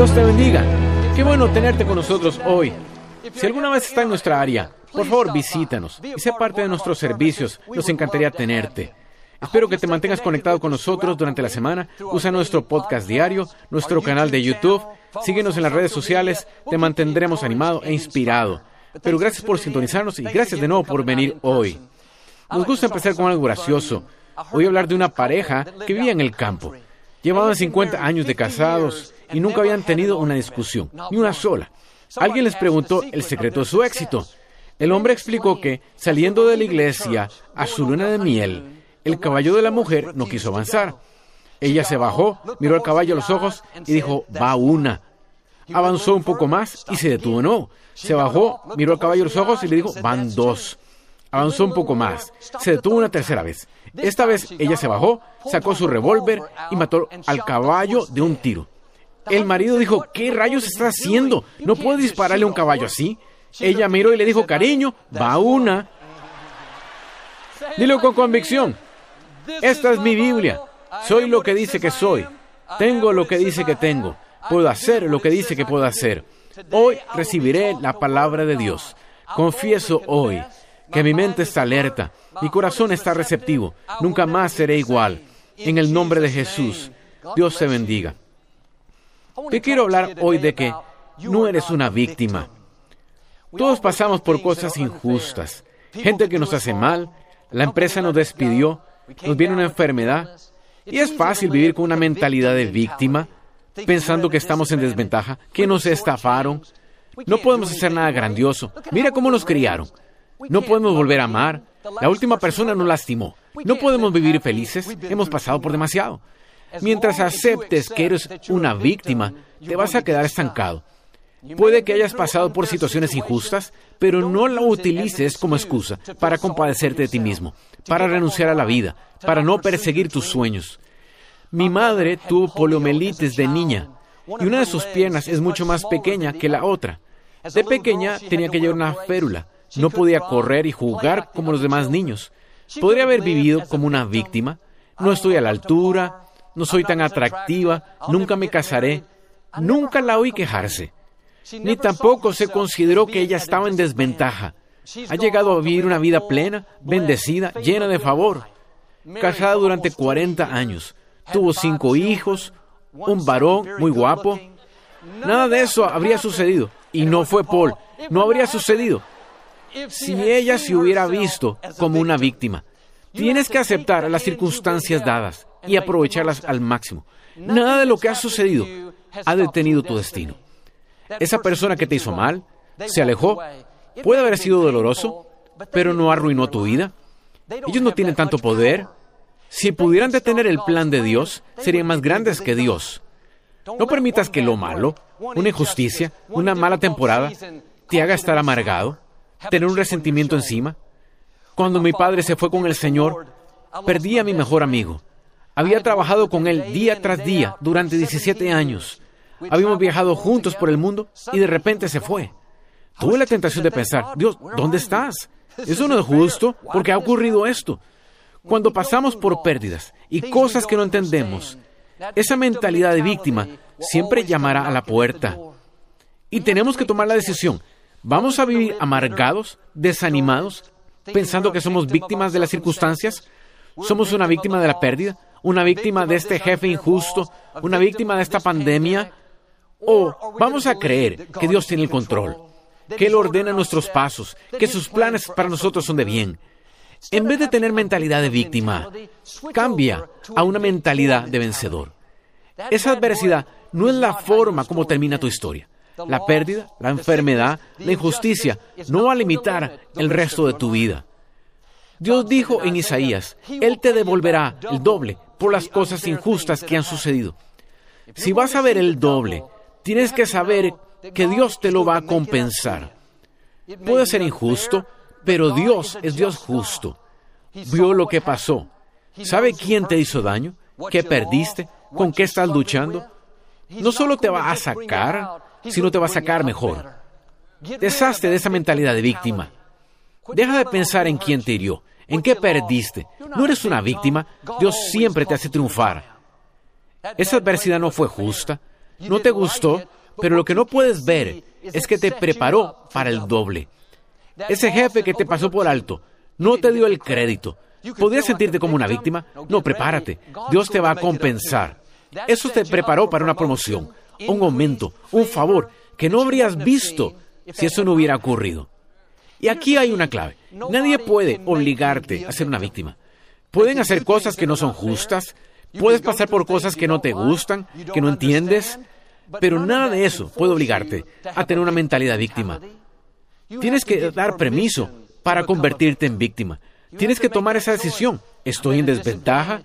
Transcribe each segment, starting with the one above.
Dios te bendiga. Qué bueno tenerte con nosotros hoy. Si alguna vez está en nuestra área, por favor visítanos y sé parte de nuestros servicios. Nos encantaría tenerte. Espero que te mantengas conectado con nosotros durante la semana. Usa nuestro podcast diario, nuestro canal de YouTube. Síguenos en las redes sociales. Te mantendremos animado e inspirado. Pero gracias por sintonizarnos y gracias de nuevo por venir hoy. Nos gusta empezar con algo gracioso. Voy a hablar de una pareja que vivía en el campo. Llevaban 50 años de casados y nunca habían tenido una discusión, ni una sola. Alguien les preguntó el secreto de su éxito. El hombre explicó que, saliendo de la iglesia a su luna de miel, el caballo de la mujer no quiso avanzar. Ella se bajó, miró al caballo a los ojos y dijo, va una. Avanzó un poco más y se detuvo no. Se bajó, miró al caballo a los ojos y le dijo, van dos. Avanzó un poco más. Se detuvo una tercera vez. Esta vez ella se bajó, sacó su revólver y mató al caballo de un tiro. El marido dijo, ¿qué rayos está haciendo? No puedo dispararle a un caballo así. Ella miró y le dijo, cariño, va una. Dilo con convicción. Esta es mi Biblia. Soy lo que dice que soy. Tengo lo que dice que tengo. Puedo hacer lo que dice que puedo hacer. Hoy recibiré la palabra de Dios. Confieso hoy que mi mente está alerta, mi corazón está receptivo. Nunca más seré igual. En el nombre de Jesús, Dios te bendiga. Te quiero hablar hoy de que no eres una víctima. Todos pasamos por cosas injustas. Gente que nos hace mal, la empresa nos despidió, nos viene una enfermedad. Y es fácil vivir con una mentalidad de víctima, pensando que estamos en desventaja, que nos estafaron. No podemos hacer nada grandioso. Mira cómo nos criaron. No podemos volver a amar. La última persona nos lastimó. No podemos vivir felices. Hemos pasado por demasiado. Mientras aceptes que eres una víctima, te vas a quedar estancado. Puede que hayas pasado por situaciones injustas, pero no la utilices como excusa para compadecerte de ti mismo, para renunciar a la vida, para no perseguir tus sueños. Mi madre tuvo poliomielitis de niña y una de sus piernas es mucho más pequeña que la otra. De pequeña tenía que llevar una férula, no podía correr y jugar como los demás niños. Podría haber vivido como una víctima. No estoy a la altura, no soy tan atractiva, nunca me casaré. Nunca la oí quejarse. Ni tampoco se consideró que ella estaba en desventaja. Ha llegado a vivir una vida plena, bendecida, llena de favor. Casada durante 40 años. Tuvo cinco hijos, un varón muy guapo. Nada de eso habría sucedido. Y no fue Paul. No habría sucedido si ella se hubiera visto como una víctima. Tienes que aceptar las circunstancias dadas y aprovecharlas al máximo. Nada de lo que ha sucedido ha detenido tu destino. Esa persona que te hizo mal, se alejó, puede haber sido doloroso, pero no arruinó tu vida. Ellos no tienen tanto poder. Si pudieran detener el plan de Dios, serían más grandes que Dios. No permitas que lo malo, una injusticia, una mala temporada, te haga estar amargado, tener un resentimiento encima. Cuando mi padre se fue con el Señor, perdí a mi mejor amigo. Había trabajado con él día tras día durante 17 años. Habíamos viajado juntos por el mundo y de repente se fue. Tuve la tentación de pensar, Dios, ¿dónde estás? Eso no es justo porque ha ocurrido esto. Cuando pasamos por pérdidas y cosas que no entendemos, esa mentalidad de víctima siempre llamará a la puerta. Y tenemos que tomar la decisión. ¿Vamos a vivir amargados, desanimados, pensando que somos víctimas de las circunstancias? ¿Somos una víctima de la pérdida? ¿Una víctima de este jefe injusto? ¿Una víctima de esta pandemia? ¿O vamos a creer que Dios tiene el control? Que Él ordena nuestros pasos, que sus planes para nosotros son de bien. En vez de tener mentalidad de víctima, cambia a una mentalidad de vencedor. Esa adversidad no es la forma como termina tu historia. La pérdida, la enfermedad, la injusticia no va a limitar el resto de tu vida. Dios dijo en Isaías, Él te devolverá el doble por las cosas injustas que han sucedido. Si vas a ver el doble Tienes que saber que Dios te lo va a compensar. Puede ser injusto, pero Dios es Dios justo. Vio lo que pasó. ¿Sabe quién te hizo daño? ¿Qué perdiste? ¿Con qué estás luchando? No solo te va a sacar, sino te va a sacar mejor. Deshazte de esa mentalidad de víctima. Deja de pensar en quién te hirió, en qué perdiste. No eres una víctima, Dios siempre te hace triunfar. Esa adversidad no fue justa, no te gustó, pero lo que no puedes ver es que te preparó para el doble. Ese jefe que te pasó por alto no te dio el crédito. ¿Podrías sentirte como una víctima? No, prepárate. Dios te va a compensar. Eso te preparó para una promoción, un aumento, un favor que no habrías visto si eso no hubiera ocurrido. Y aquí hay una clave. Nadie puede obligarte a ser una víctima. Pueden hacer cosas que no son justas, puedes pasar por cosas que no te gustan, que no entiendes, pero nada de eso puede obligarte a tener una mentalidad víctima. Tienes que dar permiso para convertirte en víctima. Tienes que tomar esa decisión. Estoy en desventaja.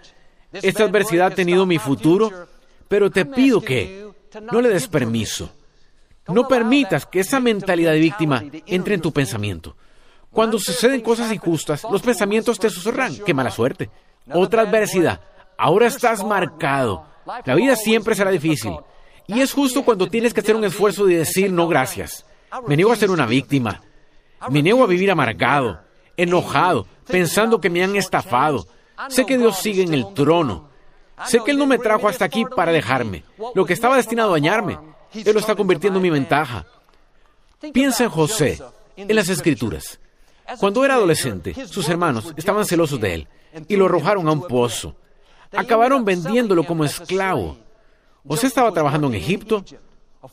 Esta adversidad ha tenido mi futuro, pero te pido que no le des permiso. No permitas que esa mentalidad de víctima entre en tu pensamiento. Cuando suceden cosas injustas, los pensamientos te susurran, qué mala suerte. Otra adversidad, ahora estás marcado. La vida siempre será difícil. Y es justo cuando tienes que hacer un esfuerzo de decir no gracias. Me niego a ser una víctima. Me niego a vivir amargado, enojado, pensando que me han estafado. Sé que Dios sigue en el trono. Sé que Él no me trajo hasta aquí para dejarme. Lo que estaba destinado a dañarme, Él lo está convirtiendo en mi ventaja. Piensa en José, en las Escrituras. Cuando era adolescente, sus hermanos estaban celosos de él y lo arrojaron a un pozo. Acabaron vendiéndolo como esclavo. José estaba trabajando en Egipto,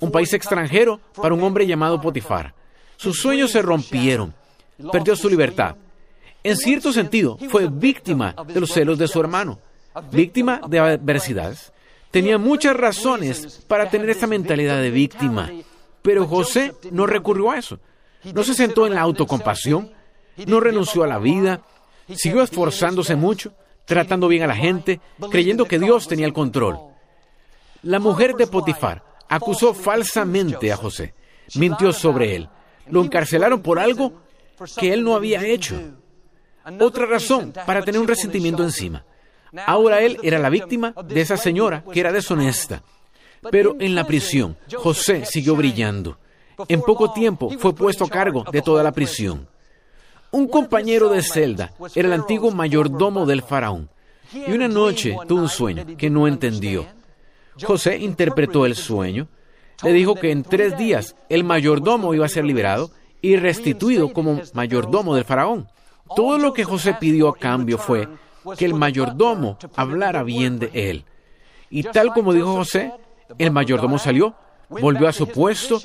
un país extranjero, para un hombre llamado Potifar. Sus sueños se rompieron. Perdió su libertad. En cierto sentido, fue víctima de los celos de su hermano, víctima de adversidades. Tenía muchas razones para tener esta mentalidad de víctima, pero José no recurrió a eso. No se sentó en la autocompasión, no renunció a la vida, siguió esforzándose mucho, tratando bien a la gente, creyendo que Dios tenía el control. La mujer de Potifar acusó falsamente a José, mintió sobre él, lo encarcelaron por algo que él no había hecho. Otra razón para tener un resentimiento encima. Ahora él era la víctima de esa señora que era deshonesta. Pero en la prisión, José siguió brillando. En poco tiempo fue puesto a cargo de toda la prisión. Un compañero de celda era el antiguo mayordomo del faraón. Y una noche tuvo un sueño que no entendió. José interpretó el sueño. Le dijo que en tres días el mayordomo iba a ser liberado y restituido como mayordomo del faraón. Todo lo que José pidió a cambio fue que el mayordomo hablara bien de él. Y tal como dijo José, el mayordomo salió, volvió a su puesto,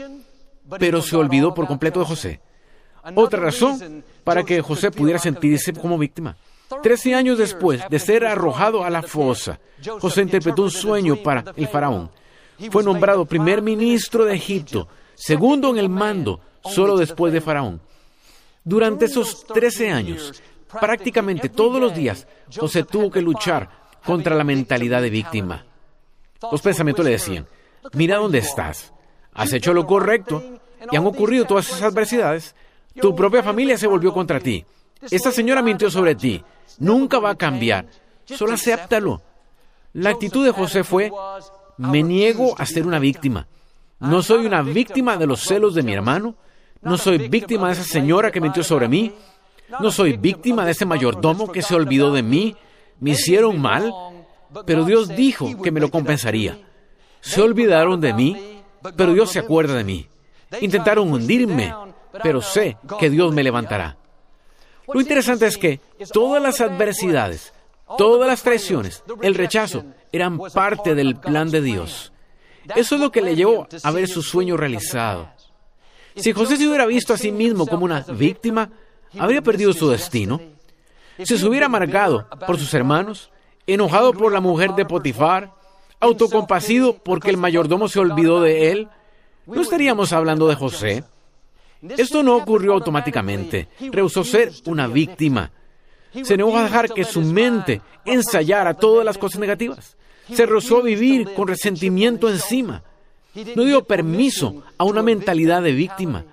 pero se olvidó por completo de José. Otra razón para que José pudiera sentirse como víctima. Trece años después de ser arrojado a la fosa, José interpretó un sueño para el faraón. Fue nombrado primer ministro de Egipto, segundo en el mando, solo después de faraón. Durante esos trece años, prácticamente todos los días, José tuvo que luchar contra la mentalidad de víctima. Los pensamientos le decían, mira dónde estás, has hecho lo correcto y han ocurrido todas esas adversidades. Tu propia familia se volvió contra ti. Esta señora mintió sobre ti. Nunca va a cambiar. Solo acéptalo. La actitud de José fue, me niego a ser una víctima. No soy una víctima de los celos de mi hermano. No soy víctima de esa señora que mintió sobre mí. No soy víctima de ese mayordomo que se olvidó de mí. Me hicieron mal, pero Dios dijo que me lo compensaría. Se olvidaron de mí, pero Dios se acuerda de mí. Intentaron hundirme, pero sé que Dios me levantará. Lo interesante es que todas las adversidades, todas las traiciones, el rechazo, eran parte del plan de Dios. Eso es lo que le llevó a ver su sueño realizado. Si José se hubiera visto a sí mismo como una víctima, habría perdido su destino. Si se hubiera amargado por sus hermanos, enojado por la mujer de Potifar, autocompasido porque el mayordomo se olvidó de él, no estaríamos hablando de José. Esto no ocurrió automáticamente. Rehusó ser una víctima. Se negó a dejar que su mente ensayara todas las cosas negativas. Se rehusó a vivir con resentimiento encima. No dio permiso a una mentalidad de víctima.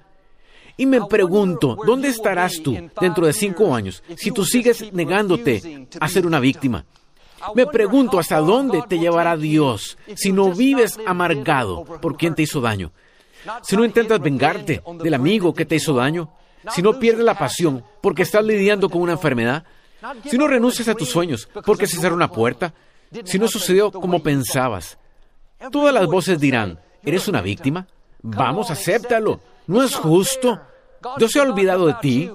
Y me pregunto, ¿dónde estarás tú dentro de cinco años si tú sigues negándote a ser una víctima? Me pregunto hasta dónde te llevará Dios si no vives amargado por quien te hizo daño. Si no intentas vengarte del amigo que te hizo daño. Si no pierdes la pasión porque estás lidiando con una enfermedad. Si no renuncias a tus sueños porque se cerró una puerta. Si no sucedió como pensabas. Todas las voces dirán, ¿eres una víctima? Vamos, acéptalo. No es justo. Dios se ha olvidado de ti,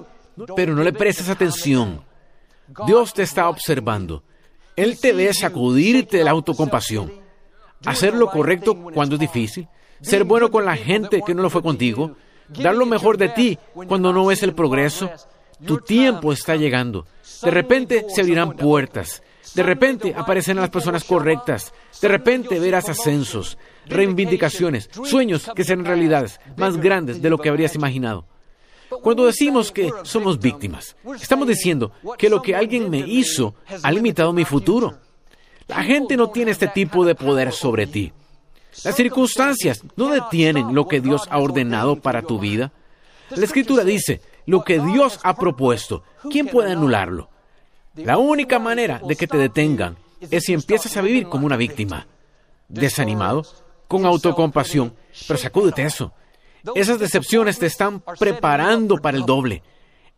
pero no le prestes atención. Dios te está observando. Él te ve sacudirte de la autocompasión. Hacer lo correcto cuando es difícil. Ser bueno con la gente que no lo fue contigo. Dar lo mejor de ti cuando no ves el progreso. Tu tiempo está llegando. De repente se abrirán puertas. De repente aparecerán las personas correctas. De repente verás ascensos, reivindicaciones, sueños que serán realidades más grandes de lo que habrías imaginado. Cuando decimos que somos víctimas, estamos diciendo que lo que alguien me hizo ha limitado mi futuro. La gente no tiene este tipo de poder sobre ti. Las circunstancias no detienen lo que Dios ha ordenado para tu vida. La escritura dice, lo que Dios ha propuesto, ¿quién puede anularlo? La única manera de que te detengan es si empiezas a vivir como una víctima, desanimado, con autocompasión, pero sacúdete eso. Esas decepciones te están preparando para el doble.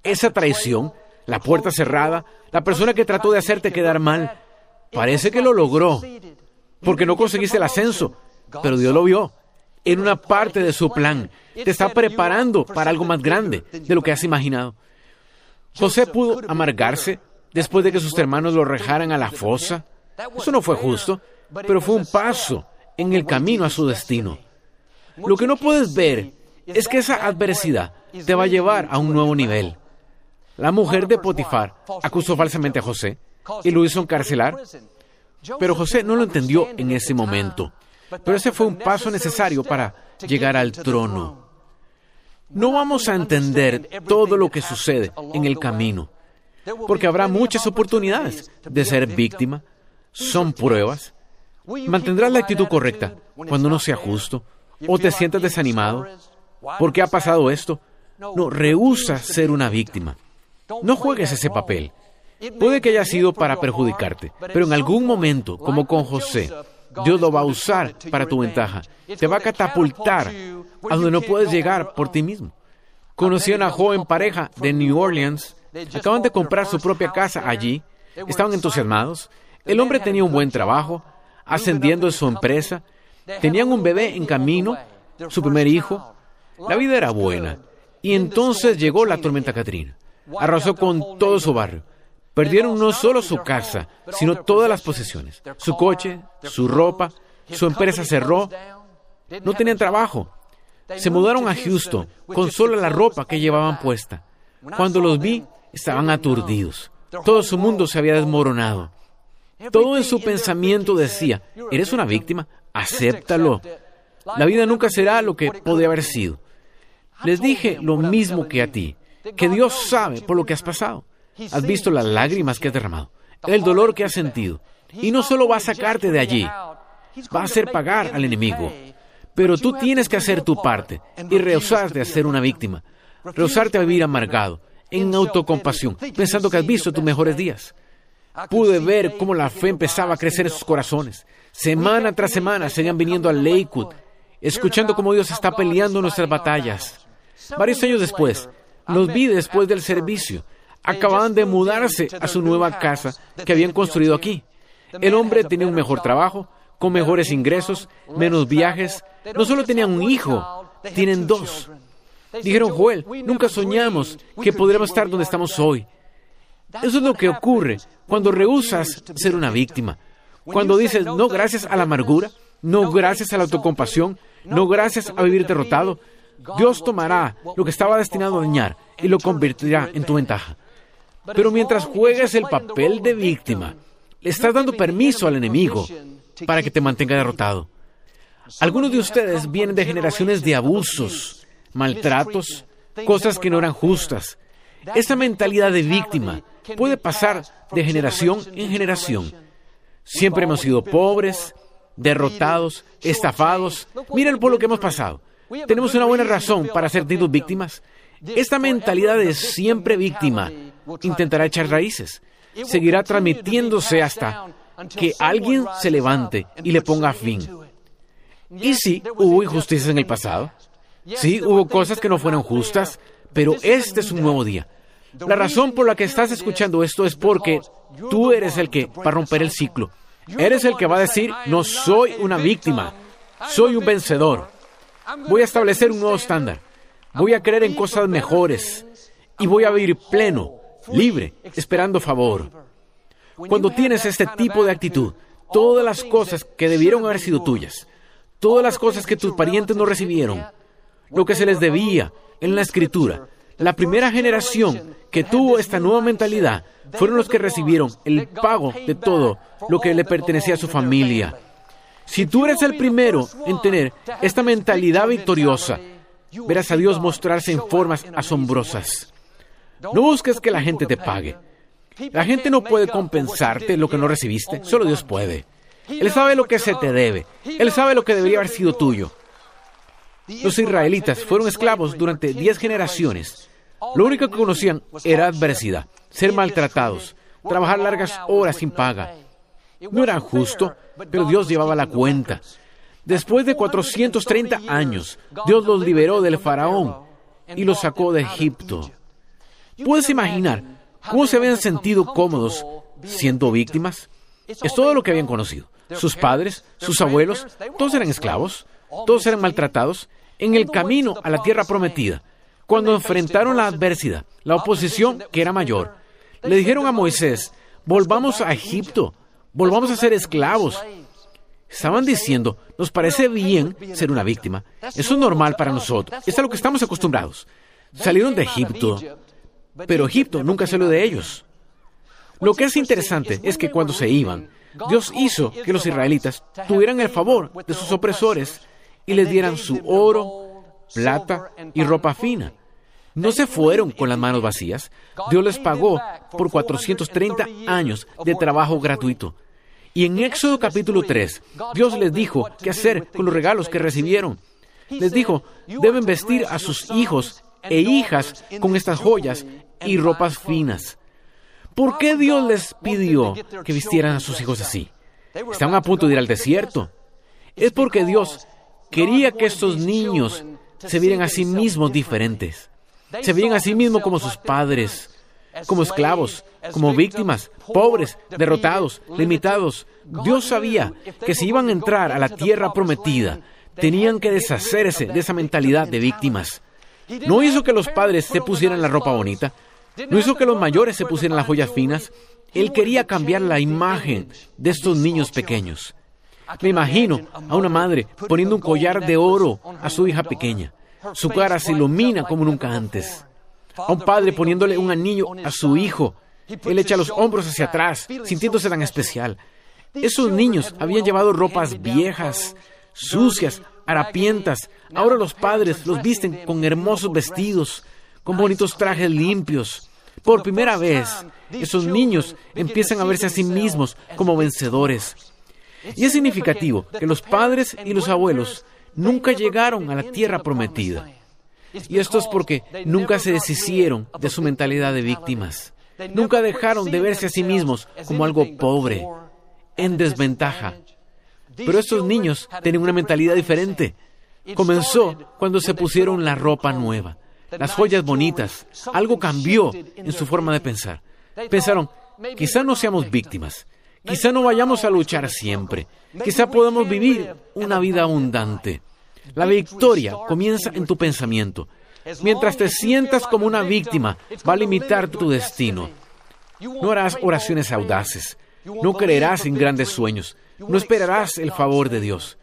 Esa traición, la puerta cerrada, la persona que trató de hacerte quedar mal, parece que lo logró, porque no conseguiste el ascenso, pero Dios lo vio. En una parte de su plan, te está preparando para algo más grande de lo que has imaginado. José pudo amargarse después de que sus hermanos lo rejaran a la fosa. Eso no fue justo, pero fue un paso en el camino a su destino. Lo que no puedes ver es que esa adversidad te va a llevar a un nuevo nivel. La mujer de Potifar acusó falsamente a José y lo hizo encarcelar, pero José no lo entendió en ese momento. Pero ese fue un paso necesario para llegar al trono. No vamos a entender todo lo que sucede en el camino, porque habrá muchas oportunidades de ser víctima, son pruebas. Mantendrás la actitud correcta cuando no sea justo, o te sientes desanimado. ¿Por qué ha pasado esto? No, rehúsa ser una víctima. No juegues ese papel. Puede que haya sido para perjudicarte, pero en algún momento, como con José, Dios lo va a usar para tu ventaja. Te va a catapultar a donde no puedes llegar por ti mismo. Conocí a una joven pareja de New Orleans. Acaban de comprar su propia casa allí. Estaban entusiasmados. El hombre tenía un buen trabajo, ascendiendo en su empresa. Tenían un bebé en camino, su primer hijo. La vida era buena. Y entonces llegó la tormenta Katrina. Arrasó con todo su barrio. Perdieron no solo su casa, sino todas las posesiones. Su coche, su ropa, su empresa cerró. No tenían trabajo. Se mudaron a Houston con solo la ropa que llevaban puesta. Cuando los vi, estaban aturdidos. Todo su mundo se había desmoronado. Todo en su pensamiento decía, eres una víctima, acéptalo. La vida nunca será lo que podría haber sido. Les dije lo mismo que a ti, que Dios sabe por lo que has pasado. Has visto las lágrimas que has derramado, el dolor que has sentido. Y no solo va a sacarte de allí, va a hacer pagar al enemigo. Pero tú tienes que hacer tu parte y rehusar de ser una víctima. Rehusarte a vivir amargado, en autocompasión, pensando que has visto tus mejores días. Pude ver cómo la fe empezaba a crecer en sus corazones. Semana tras semana seguían viniendo a Lakewood, escuchando cómo Dios está peleando nuestras batallas. Varios años después, los vi después del servicio. Acababan de mudarse a su nueva casa que habían construido aquí. El hombre tenía un mejor trabajo, con mejores ingresos, menos viajes. No solo tenían un hijo, tienen dos. Dijeron, Joel, nunca soñamos que podríamos estar donde estamos hoy. Eso es lo que ocurre cuando rehusas ser una víctima. Cuando dices, no gracias a la amargura, no gracias a la autocompasión, no gracias a vivir derrotado, Dios tomará lo que estaba destinado a dañar y lo convertirá en tu ventaja. Pero mientras juegas el papel de víctima, le estás dando permiso al enemigo para que te mantenga derrotado. Algunos de ustedes vienen de generaciones de abusos, maltratos, cosas que no eran justas. Esa mentalidad de víctima puede pasar de generación en generación. Siempre hemos sido pobres, derrotados, estafados. Miren por lo que hemos pasado. Tenemos una buena razón para sentirnos víctimas. Esta mentalidad de siempre víctima intentará echar raíces. Seguirá transmitiéndose hasta que alguien se levante y le ponga fin. Y sí, hubo injusticias en el pasado. Sí, hubo cosas que no fueron justas, pero este es un nuevo día. La razón por la que estás escuchando esto es porque tú eres el que va a romper el ciclo. Eres el que va a decir, no soy una víctima, soy un vencedor. Voy a establecer un nuevo estándar. Voy a creer en cosas mejores y voy a vivir pleno, libre, esperando favor. Cuando tienes este tipo de actitud, todas las cosas que debieron haber sido tuyas, todas las cosas que tus parientes no recibieron, lo que se les debía en la escritura, la primera generación que tuvo esta nueva mentalidad fueron los que recibieron el pago de todo lo que le pertenecía a su familia. Si tú eres el primero en tener esta mentalidad victoriosa, verás a Dios mostrarse en formas asombrosas. No busques que la gente te pague. La gente no puede compensarte lo que no recibiste, solo Dios puede. Él sabe lo que se te debe, Él sabe lo que debería haber sido tuyo. Los israelitas fueron esclavos durante diez generaciones. Lo único que conocían era adversidad, ser maltratados, trabajar largas horas sin paga. No era justo, pero Dios llevaba la cuenta. Después de 430 años, Dios los liberó del faraón y los sacó de Egipto. ¿Puedes imaginar cómo se habían sentido cómodos siendo víctimas? Es todo lo que habían conocido. Sus padres, sus abuelos, todos eran esclavos, todos eran maltratados en el camino a la tierra prometida. Cuando enfrentaron la adversidad, la oposición que era mayor, le dijeron a Moisés, volvamos a Egipto, volvamos a ser esclavos. Estaban diciendo, nos parece bien ser una víctima. Eso es normal para nosotros. Es a lo que estamos acostumbrados. Salieron de Egipto, pero Egipto nunca salió de ellos. Lo que es interesante es que cuando se iban, Dios hizo que los israelitas tuvieran el favor de sus opresores y les dieran su oro, plata y ropa fina. No se fueron con las manos vacías. Dios les pagó por 430 años de trabajo gratuito. Y en Éxodo capítulo 3, Dios les dijo qué hacer con los regalos que recibieron. Les dijo, deben vestir a sus hijos e hijas con estas joyas y ropas finas. ¿Por qué Dios les pidió que vistieran a sus hijos así? Estaban a punto de ir al desierto. Es porque Dios quería que estos niños se vieran a sí mismos diferentes. Se veían a sí mismos como sus padres, como esclavos, como víctimas, pobres, derrotados, limitados. Dios sabía que si iban a entrar a la tierra prometida, tenían que deshacerse de esa mentalidad de víctimas. No hizo que los padres se pusieran la ropa bonita, no hizo que los mayores se pusieran las joyas finas. Él quería cambiar la imagen de estos niños pequeños. Me imagino a una madre poniendo un collar de oro a su hija pequeña. Su cara se ilumina como nunca antes. A un padre poniéndole un anillo a su hijo. Él echa los hombros hacia atrás, sintiéndose tan especial. Esos niños habían llevado ropas viejas, sucias, harapientas. Ahora los padres los visten con hermosos vestidos, con bonitos trajes limpios. Por primera vez, esos niños empiezan a verse a sí mismos como vencedores. Y es significativo que los padres y los abuelos nunca llegaron a la tierra prometida. Y esto es porque nunca se deshicieron de su mentalidad de víctimas. Nunca dejaron de verse a sí mismos como algo pobre, en desventaja. Pero estos niños tienen una mentalidad diferente. Comenzó cuando se pusieron la ropa nueva, las joyas bonitas. Algo cambió en su forma de pensar. Pensaron, quizá no seamos víctimas, quizá no vayamos a luchar siempre, quizá podamos vivir una vida abundante. La victoria comienza en tu pensamiento. Mientras te sientas como una víctima, va a limitar tu destino. No harás oraciones audaces, no creerás en grandes sueños, no esperarás el favor de Dios.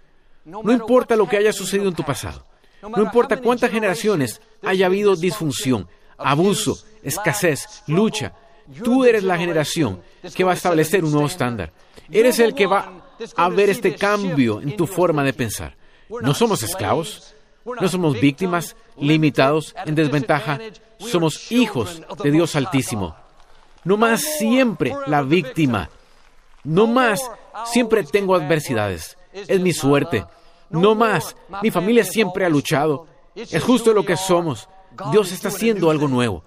No importa lo que haya sucedido en tu pasado, no importa cuántas generaciones haya habido disfunción, abuso, escasez, lucha, tú eres la generación que va a establecer un nuevo estándar. Eres el que va a ver este cambio en tu forma de pensar. No somos esclavos, no somos víctimas, limitados, en desventaja. Somos hijos de Dios Altísimo. No más siempre la víctima. No más siempre tengo adversidades. es mi suerte. No más, mi familia siempre ha luchado. Es justo lo que somos. Dios está haciendo algo nuevo.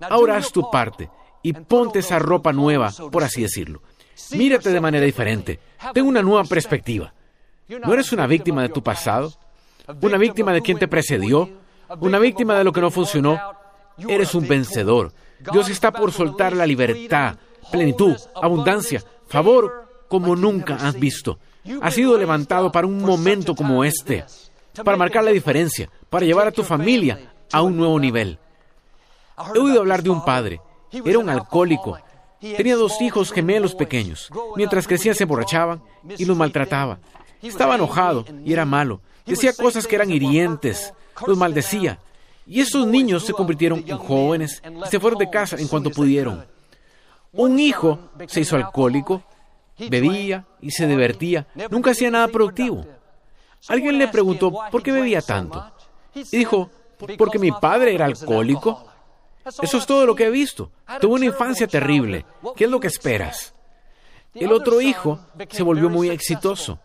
Ahora haz tu parte y ponte esa ropa nueva, por así decirlo. Mírate de manera diferente. Ten una nueva perspectiva. No eres una víctima de tu pasado, una víctima de quien te precedió, una víctima de lo que no funcionó. Eres un vencedor. Dios está por soltar la libertad, plenitud, abundancia, favor como nunca has visto. Has sido levantado para un momento como este, para marcar la diferencia, para llevar a tu familia a un nuevo nivel. He oído hablar de un padre. Era un alcohólico. Tenía dos hijos gemelos pequeños. Mientras crecían se emborrachaban y los maltrataba. Estaba enojado y era malo. Decía cosas que eran hirientes. Los maldecía. Y esos niños se convirtieron en jóvenes y se fueron de casa en cuanto pudieron. Un hijo se hizo alcohólico, bebía y se divertía. Nunca hacía nada productivo. Alguien le preguntó por qué bebía tanto. Y dijo, porque mi padre era alcohólico. Eso es todo lo que he visto. Tuvo una infancia terrible. ¿Qué es lo que esperas? El otro hijo se volvió muy exitoso.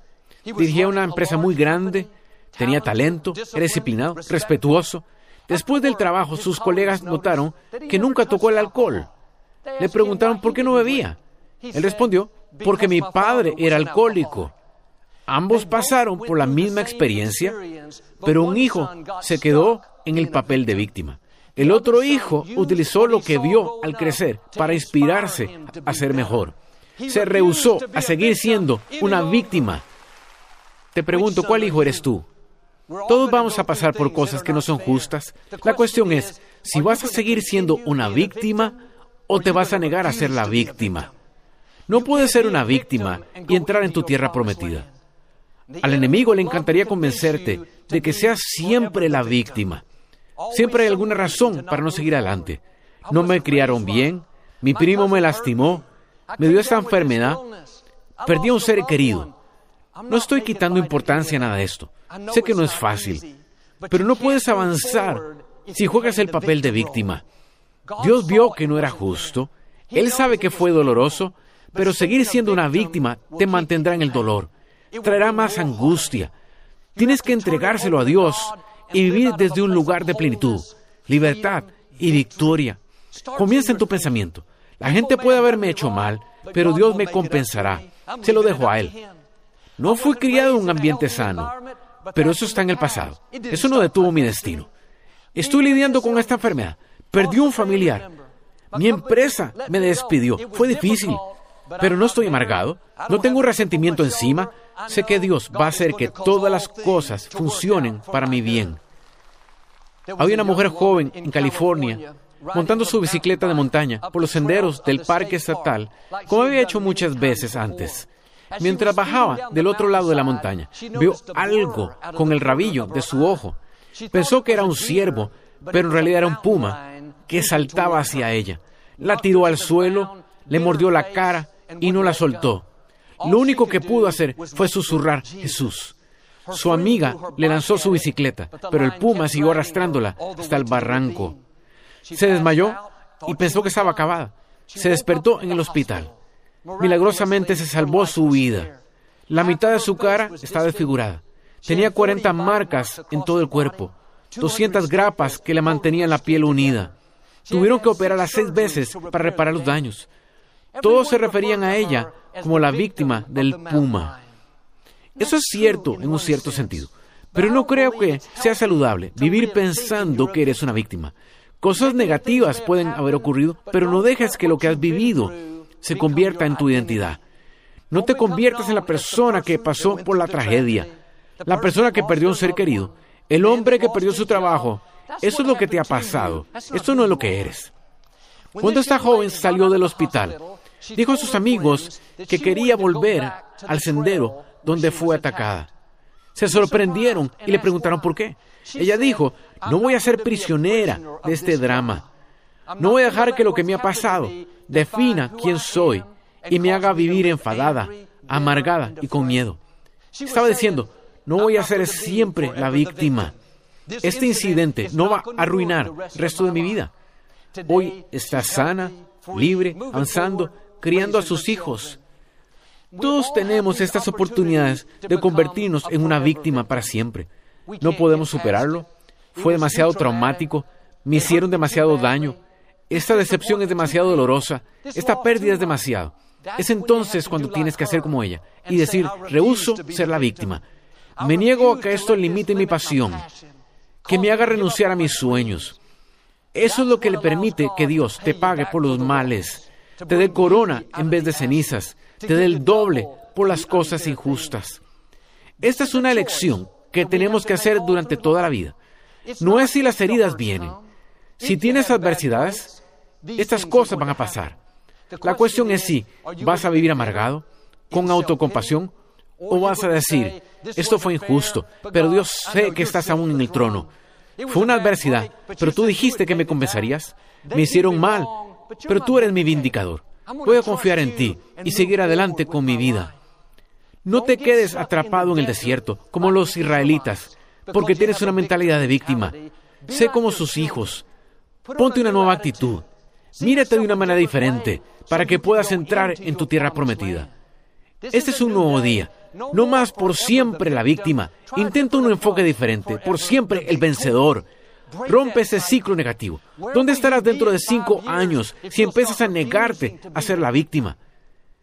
Dirigía una empresa muy grande, tenía talento, era disciplinado, respetuoso. Después del trabajo, sus colegas notaron que nunca tocó el alcohol. Le preguntaron por qué no bebía. Él respondió, porque mi padre era alcohólico. Ambos pasaron por la misma experiencia, pero un hijo se quedó en el papel de víctima. El otro hijo utilizó lo que vio al crecer para inspirarse a ser mejor. Se rehusó a seguir siendo una víctima. Te pregunto, ¿cuál hijo eres tú? Todos vamos a pasar por cosas que no son justas. La cuestión es si vas a seguir siendo una víctima o te vas a negar a ser la víctima. No puedes ser una víctima y entrar en tu tierra prometida. Al enemigo le encantaría convencerte de que seas siempre la víctima. Siempre hay alguna razón para no seguir adelante. No me criaron bien, mi primo me lastimó, me dio esta enfermedad, perdí a un ser querido. No estoy quitando importancia a nada de esto. Sé que no es fácil, pero no puedes avanzar si juegas el papel de víctima. Dios vio que no era justo, Él sabe que fue doloroso, pero seguir siendo una víctima te mantendrá en el dolor, traerá más angustia. Tienes que entregárselo a Dios y vivir desde un lugar de plenitud, libertad y victoria. Comienza en tu pensamiento. La gente puede haberme hecho mal, pero Dios me compensará. Se lo dejo a Él. No fui criado en un ambiente sano, pero eso está en el pasado. Eso no detuvo mi destino. Estoy lidiando con esta enfermedad. Perdí un familiar. Mi empresa me despidió. Fue difícil, pero no estoy amargado. No tengo resentimiento encima. Sé que Dios va a hacer que todas las cosas funcionen para mi bien. Había una mujer joven en California montando su bicicleta de montaña por los senderos del parque estatal, como había hecho muchas veces antes. Mientras bajaba del otro lado de la montaña, vio algo con el rabillo de su ojo. Pensó que era un ciervo, pero en realidad era un puma que saltaba hacia ella. La tiró al suelo, le mordió la cara y no la soltó. Lo único que pudo hacer fue susurrar Jesús. Su amiga le lanzó su bicicleta, pero el puma siguió arrastrándola hasta el barranco. Se desmayó y pensó que estaba acabada. Se despertó en el hospital. Milagrosamente se salvó su vida. La mitad de su cara está desfigurada. Tenía 40 marcas en todo el cuerpo, 200 grapas que le mantenían la piel unida. Tuvieron que operarla seis veces para reparar los daños. Todos se referían a ella como la víctima del puma. Eso es cierto en un cierto sentido, pero no creo que sea saludable vivir pensando que eres una víctima. Cosas negativas pueden haber ocurrido, pero no dejes que lo que has vivido se convierta en tu identidad. No te conviertas en la persona que pasó por la tragedia, la persona que perdió un ser querido, el hombre que perdió su trabajo. Eso es lo que te ha pasado. Esto no es lo que eres. Cuando esta joven salió del hospital, dijo a sus amigos que quería volver al sendero donde fue atacada. Se sorprendieron y le preguntaron por qué. Ella dijo, no voy a ser prisionera de este drama. No voy a dejar que lo que me ha pasado defina quién soy y me haga vivir enfadada, amargada y con miedo. Estaba diciendo, no voy a ser siempre la víctima. Este incidente no va a arruinar el resto de mi vida. Hoy está sana, libre, avanzando, criando a sus hijos. Todos tenemos estas oportunidades de convertirnos en una víctima para siempre. No podemos superarlo. Fue demasiado traumático. Me hicieron demasiado daño. Esta decepción es demasiado dolorosa. Esta pérdida es demasiado. Es entonces cuando tienes que hacer como ella y decir, rehuso ser la víctima. Me niego a que esto limite mi pasión, que me haga renunciar a mis sueños. Eso es lo que le permite que Dios te pague por los males, te dé corona en vez de cenizas, te dé el doble por las cosas injustas. Esta es una elección que tenemos que hacer durante toda la vida. No es si las heridas vienen. Si tienes adversidades, estas cosas van a pasar. La cuestión es si vas a vivir amargado, con autocompasión, o vas a decir, esto fue injusto, pero Dios sé que estás aún en el trono. Fue una adversidad, pero tú dijiste que me compensarías. Me hicieron mal, pero tú eres mi vindicador. Voy a confiar en ti y seguir adelante con mi vida. No te quedes atrapado en el desierto, como los israelitas, porque tienes una mentalidad de víctima. Sé como sus hijos. Ponte una nueva actitud. Mírate de una manera diferente para que puedas entrar en tu tierra prometida. Este es un nuevo día. No más por siempre la víctima. Intenta un enfoque diferente. Por siempre el vencedor. Rompe ese ciclo negativo. ¿Dónde estarás dentro de cinco años si empiezas a negarte a ser la víctima?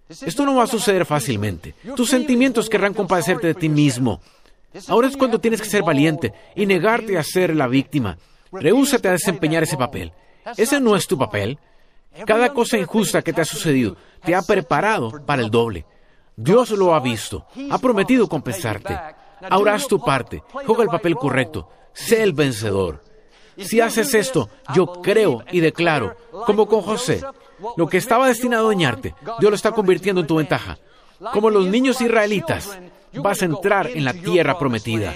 Esto no va a suceder fácilmente. Tus sentimientos querrán compadecerte de ti mismo. Ahora es cuando tienes que ser valiente y negarte a ser la víctima. Rehúsate a desempeñar ese papel. Ese no es tu papel. Cada cosa injusta que te ha sucedido te ha preparado para el doble. Dios lo ha visto, ha prometido compensarte. Ahora haz tu parte, juega el papel correcto, sé el vencedor. Si haces esto, yo creo y declaro, como con José, lo que estaba destinado a dañarte, Dios lo está convirtiendo en tu ventaja. Como los niños israelitas, vas a entrar en la tierra prometida.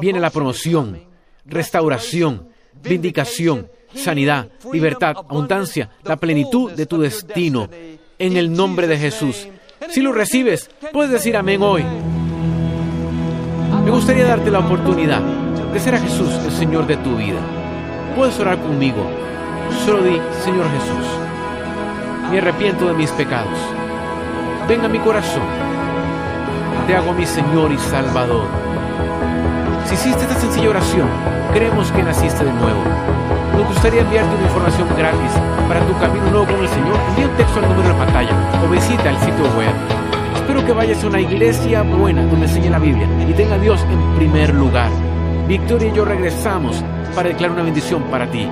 Viene la promoción, restauración, vindicación, sanidad, libertad, abundancia, la plenitud de tu destino. En el nombre de Jesús. Si lo recibes, puedes decir amén hoy. Me gustaría darte la oportunidad de ser a Jesús el Señor de tu vida. Puedes orar conmigo. Solo di, Señor Jesús, me arrepiento de mis pecados. Ven a mi corazón. Te hago mi Señor y Salvador. Si hiciste esta sencilla oración, creemos que naciste de nuevo. Nos gustaría enviarte una información gratis para tu camino nuevo con el Señor. Envía un texto al número de la pantalla o visita el sitio web. Espero que vayas a una iglesia buena donde enseñe la Biblia y tenga a Dios en primer lugar. Victoria y yo regresamos para declarar una bendición para ti.